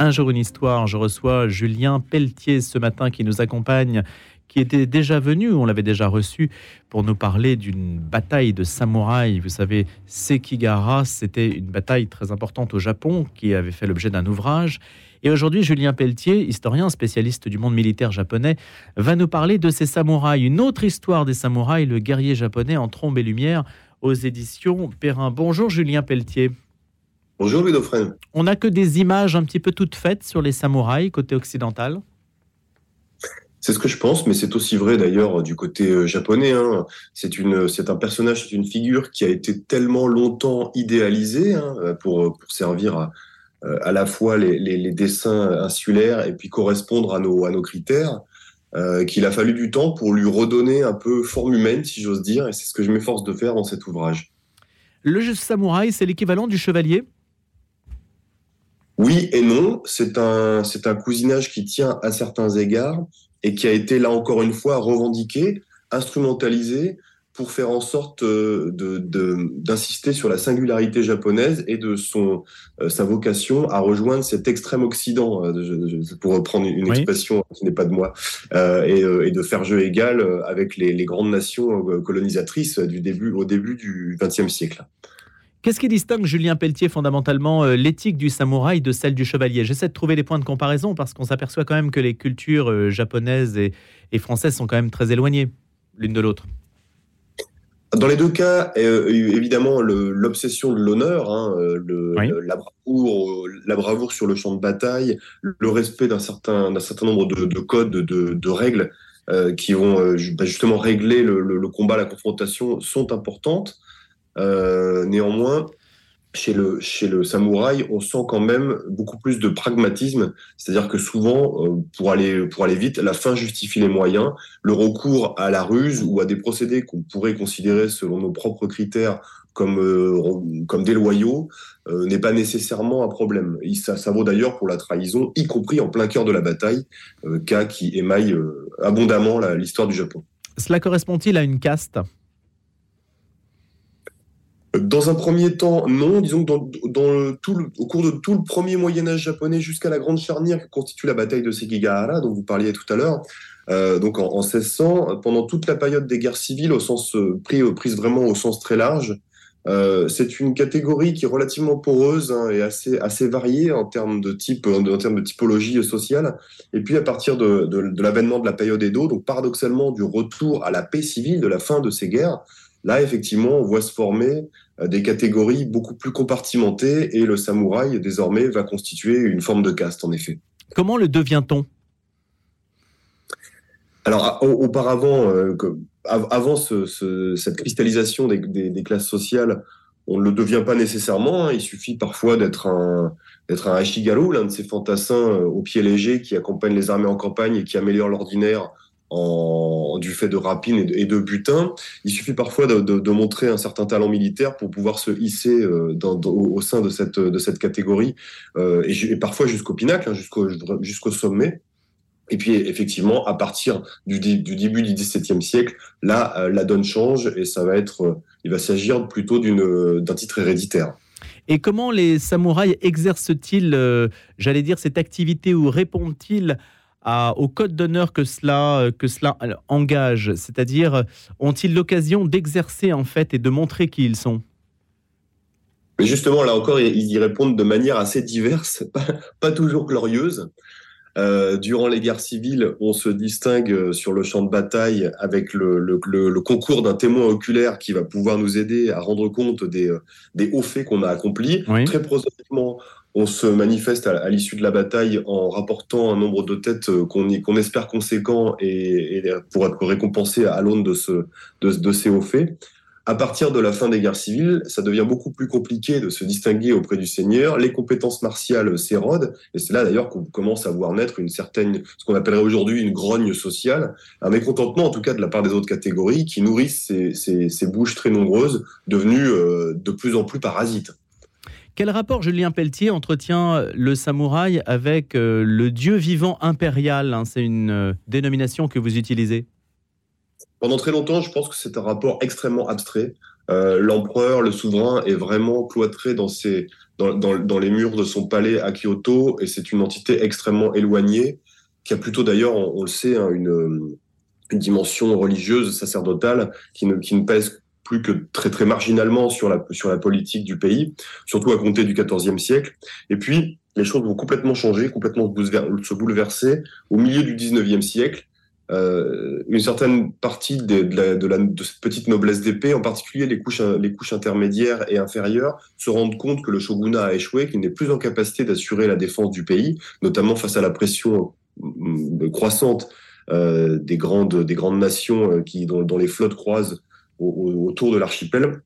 Un jour une histoire. Je reçois Julien Pelletier ce matin qui nous accompagne, qui était déjà venu, on l'avait déjà reçu, pour nous parler d'une bataille de samouraïs. Vous savez, Sekigahara, c'était une bataille très importante au Japon qui avait fait l'objet d'un ouvrage. Et aujourd'hui, Julien Pelletier, historien spécialiste du monde militaire japonais, va nous parler de ces samouraïs. Une autre histoire des samouraïs, le guerrier japonais en trombe et lumière, aux éditions Perrin. Bonjour Julien Pelletier. Bonjour Louis Dauphren. On n'a que des images un petit peu toutes faites sur les samouraïs côté occidental c'est ce que je pense, mais c'est aussi vrai d'ailleurs du côté euh, japonais. Hein. C'est c'est un personnage, c'est une figure qui a été tellement longtemps idéalisée hein, pour, pour servir à, euh, à la fois les, dessins insulaires et puis correspondre à nos, à nos critères, euh, qu'il a fallu du temps pour lui redonner un peu forme humaine, si j'ose dire, et c'est ce que je m'efforce de faire dans cet ouvrage. Le samouraï, c'est l'équivalent du chevalier? Oui et non, c'est un, c'est un cousinage qui tient à certains égards et qui a été là encore une fois revendiqué, instrumentalisé pour faire en sorte euh, d'insister sur la singularité japonaise et de son, euh, sa vocation à rejoindre cet extrême Occident, euh, pour reprendre une expression qui n'est pas de moi, et, de faire jeu égal avec les, les grandes nations colonisatrices du début, au début du XXe siècle. Qu'est-ce qui distingue Julien Pelletier fondamentalement euh, l'éthique du samouraï de celle du chevalier? J'essaie de trouver des points de comparaison parce qu'on s'aperçoit quand même que les cultures euh, japonaises et, françaises sont quand même très éloignées l'une de l'autre. Dans les deux cas, euh, évidemment, l'obsession de l'honneur, hein, la, bravoure, la bravoure sur le champ de bataille, le respect d'un certain, certain nombre de, codes, de, règles qui vont bah, justement régler le, le, combat, la confrontation, sont importantes. Euh, néanmoins, chez le, samouraï, on sent quand même beaucoup plus de pragmatisme, c'est-à-dire que souvent, euh, pour, aller, pour aller vite, la fin justifie les moyens. Le recours à la ruse ou à des procédés qu'on pourrait considérer selon nos propres critères comme, euh, comme déloyaux n'est pas nécessairement un problème. ça, ça vaut d'ailleurs pour la trahison, y compris en plein cœur de la bataille, cas qui émaille abondamment l'histoire du Japon. Cela correspond-il à une caste? Dans un premier temps, non. Disons que dans, tout au cours de tout le premier Moyen Âge japonais jusqu'à la grande charnière qui constitue la bataille de Sekigahara, dont vous parliez tout à l'heure, euh, donc en, 1600, pendant toute la période des guerres civiles, au sens euh, pris, euh, prise vraiment au sens très large, c'est une catégorie qui est relativement poreuse hein, et assez, assez variée en termes de type, en termes de typologie sociale. Et puis à partir de, de l'avènement de la période Edo, donc paradoxalement du retour à la paix civile, de la fin de ces guerres, Là, effectivement, on voit se former euh, des catégories beaucoup plus compartimentées et le samouraï, désormais, va constituer une forme de caste, en effet. Comment le devient-on? Alors, auparavant, euh, avant cette cristallisation des, classes sociales, on ne le devient pas nécessairement. Hein. Il suffit parfois d'être un, d'être un l'un de ces fantassins euh, au pied léger qui accompagnent les armées en campagne et qui améliorent l'ordinaire du fait de rapines et de, butin. Il suffit parfois de, montrer un certain talent militaire pour pouvoir se hisser euh, au sein de cette, de catégorie, euh, et, parfois jusqu'au pinacle, hein, jusqu'au sommet. Et puis effectivement, à partir du, du début du XVIIe siècle, là, euh, la donne change et ça va être, il va s'agir plutôt d'un titre héréditaire. Et comment les samouraïs exercent-ils, j'allais dire, cette activité ou répondent-ils au code d'honneur que cela, que cela engage C'est-à-dire, ont-ils l'occasion d'exercer en fait et de montrer qui ils sont? Mais justement, là encore, ils y répondent de manière assez diverse, pas, toujours glorieuse. Euh, durant les guerres civiles, on se distingue sur le champ de bataille avec le, concours d'un témoin oculaire qui va pouvoir nous aider à rendre compte des, des hauts faits qu'on a accomplis. Très prosaïquement, on se manifeste à, l'issue de la bataille en rapportant un nombre de têtes euh, qu'on espère conséquent et, pour être récompensé à l'aune de, ce, de, ces hauts faits. À partir de la fin des guerres civiles, ça devient beaucoup plus compliqué de se distinguer auprès du Seigneur. Les compétences martiales s'érodent, et c'est là d'ailleurs qu'on commence à voir naître une certaine, ce qu'on appellerait aujourd'hui une grogne sociale, un mécontentement en tout cas de la part des autres catégories qui nourrissent ces, bouches très nombreuses, devenues euh, de plus en plus parasites. Quel rapport Julien Pelletier entretient le samouraï avec euh, le dieu vivant impérial hein, C'est une euh, dénomination que vous utilisez Pendant très longtemps, je pense que c'est un rapport extrêmement abstrait. l'empereur, le souverain est vraiment cloîtré dans, les murs de son palais à Kyoto et c'est une entité extrêmement éloignée qui a plutôt d'ailleurs, on, le sait, hein, une, une, dimension religieuse, sacerdotale qui ne, qui ne pèse plus que très très marginalement sur la, sur la politique du pays, surtout à compter du XIVe siècle. Et puis, les choses vont complètement changer, complètement se bouleverser au milieu du XIXe siècle. Euh, une certaine partie de, la, de, cette petite noblesse d'épée, en particulier les couches, les couches intermédiaires et inférieures, se rendent compte que le shogunat a échoué, qu'il n'est plus en capacité d'assurer la défense du pays, notamment face à la pression euh, croissante euh, des, grandes, des grandes nations euh, qui, dont les flottes croisent autour de l'archipel.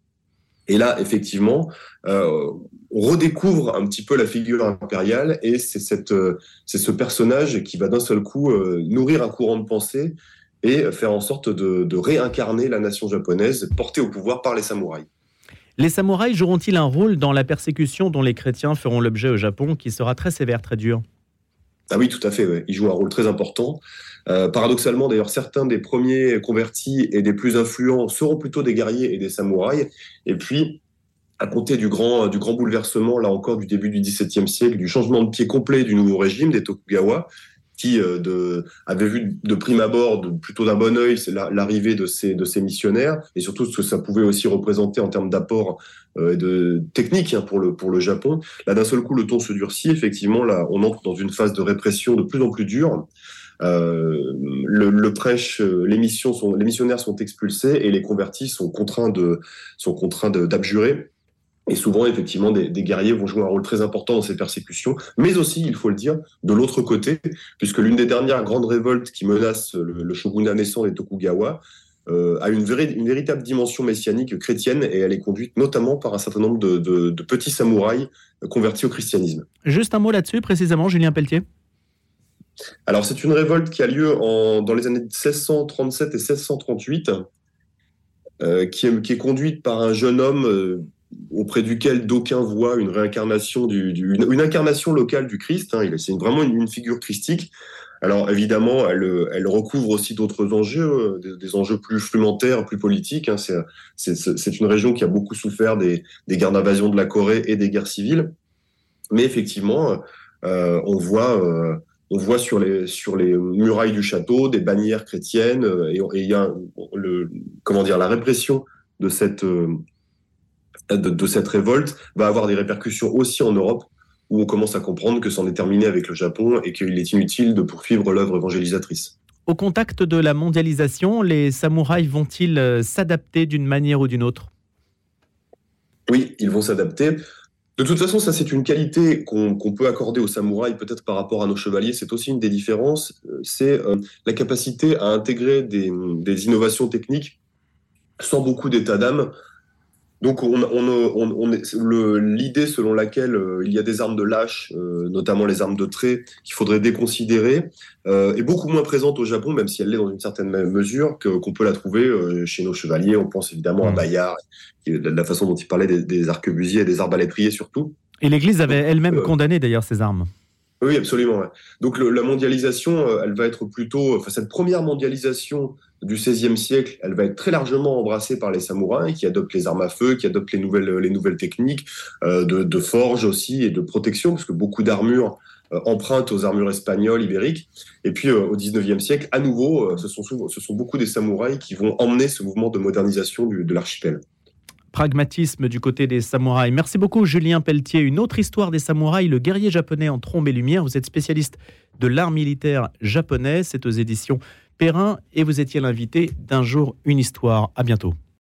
Et là, effectivement, euh, on redécouvre un petit peu la figure impériale et c'est euh, ce personnage qui va d'un seul coup euh, nourrir un courant de pensée et faire en sorte de, de, réincarner la nation japonaise portée au pouvoir par les samouraïs. Les samouraïs joueront-ils un rôle dans la persécution dont les chrétiens feront l'objet au Japon, qui sera très sévère, très dur? Ah oui, tout à fait. Ouais. Ils jouent un rôle très important. Euh, paradoxalement, d'ailleurs, certains des premiers convertis et des plus influents seront plutôt des guerriers et des samouraïs. Et puis, à compter du grand, du grand bouleversement, là encore, du début du XVIIe siècle, du changement de pied complet du nouveau régime des Tokugawa, qui euh, avait vu de prime abord, plutôt d'un bon c'est l'arrivée de ces, missionnaires, et surtout ce que ça pouvait aussi représenter en termes d'apport euh, de technique hein, pour, le, Japon. Là, d'un seul coup, le ton se durcit. Effectivement, là, on entre dans une phase de répression de plus en plus dure. Euh, le, prêche, euh, les, les missionnaires sont expulsés et les convertis sont contraints de, sont contraints d'abjurer. Et souvent, effectivement, des, des, guerriers vont jouer un rôle très important dans ces persécutions, mais aussi, il faut le dire, de l'autre côté, puisque l'une des dernières grandes révoltes qui menacent le, le shogunat naissant des Tokugawa euh, a une, une, véritable dimension messianique chrétienne et elle est conduite notamment par un certain nombre de, de, de petits samouraïs convertis au christianisme. Juste un mot là-dessus, précisément, Julien Pelletier? Alors, c'est une révolte qui a lieu en, dans les années 1637 et 1638, euh, qui, est, qui, est, conduite par un jeune homme euh, auprès duquel d'aucuns voient une réincarnation, du, incarnation locale du Christ. Hein, c'est vraiment une, figure christique. Alors évidemment, elle, recouvre aussi d'autres enjeux, euh, des, enjeux plus flumentaires, plus politiques. Hein. C'est une région qui a beaucoup souffert des, des guerres d'invasion de la Corée et des guerres civiles. Mais effectivement, euh, on voit euh, on voit sur les, sur les murailles du château des bannières chrétiennes et il y a le, comment dire, la répression de cette, de, de, cette révolte va avoir des répercussions aussi en Europe où on commence à comprendre que c'en est terminé avec le Japon et qu'il est inutile de poursuivre l'œuvre évangélisatrice. Au contact de la mondialisation, les samouraïs vont-ils s'adapter d'une manière ou d'une autre? Oui, ils vont s'adapter. De toute façon, ça c'est une qualité qu'on qu peut accorder aux samouraïs, peut-être par rapport à nos chevaliers. C'est aussi une des différences. C'est euh, la capacité à intégrer des, des innovations techniques sans beaucoup d'état d'âme. Donc, on, on, on, l'idée selon laquelle euh, il y a des armes de lâche, euh, notamment les armes de trait, qu'il faudrait déconsidérer, euh, est beaucoup moins présente au Japon, même si elle l'est dans une certaine mesure, qu'on peut la trouver chez nos chevaliers. On pense évidemment à Bayard, de la façon dont il parlait des, des arquebusiers et des arbalétriers surtout. Et l'Église avait elle-même condamné d'ailleurs ces armes. Oui, absolument. Donc la mondialisation, euh, elle va être plutôt, enfin cette première mondialisation du XVIe siècle, elle va être très largement embrassée par les samouraïs qui adoptent les armes à feu, qui adoptent les nouvelles, les nouvelles techniques euh, de, forge aussi et de protection, parce que beaucoup d'armures euh, empruntent aux armures espagnoles, ibériques. Et puis au XIXe siècle, à nouveau, ce sont, ce sont beaucoup des samouraïs qui vont emmener ce mouvement de modernisation de l'archipel pragmatisme du côté des samouraïs. Merci beaucoup Julien Pelletier. Une autre histoire des samouraïs, le guerrier japonais en trombe et lumière. Vous êtes spécialiste de l'art militaire japonais, c'est aux éditions Perrin et vous étiez l'invité d'un jour une histoire. À bientôt.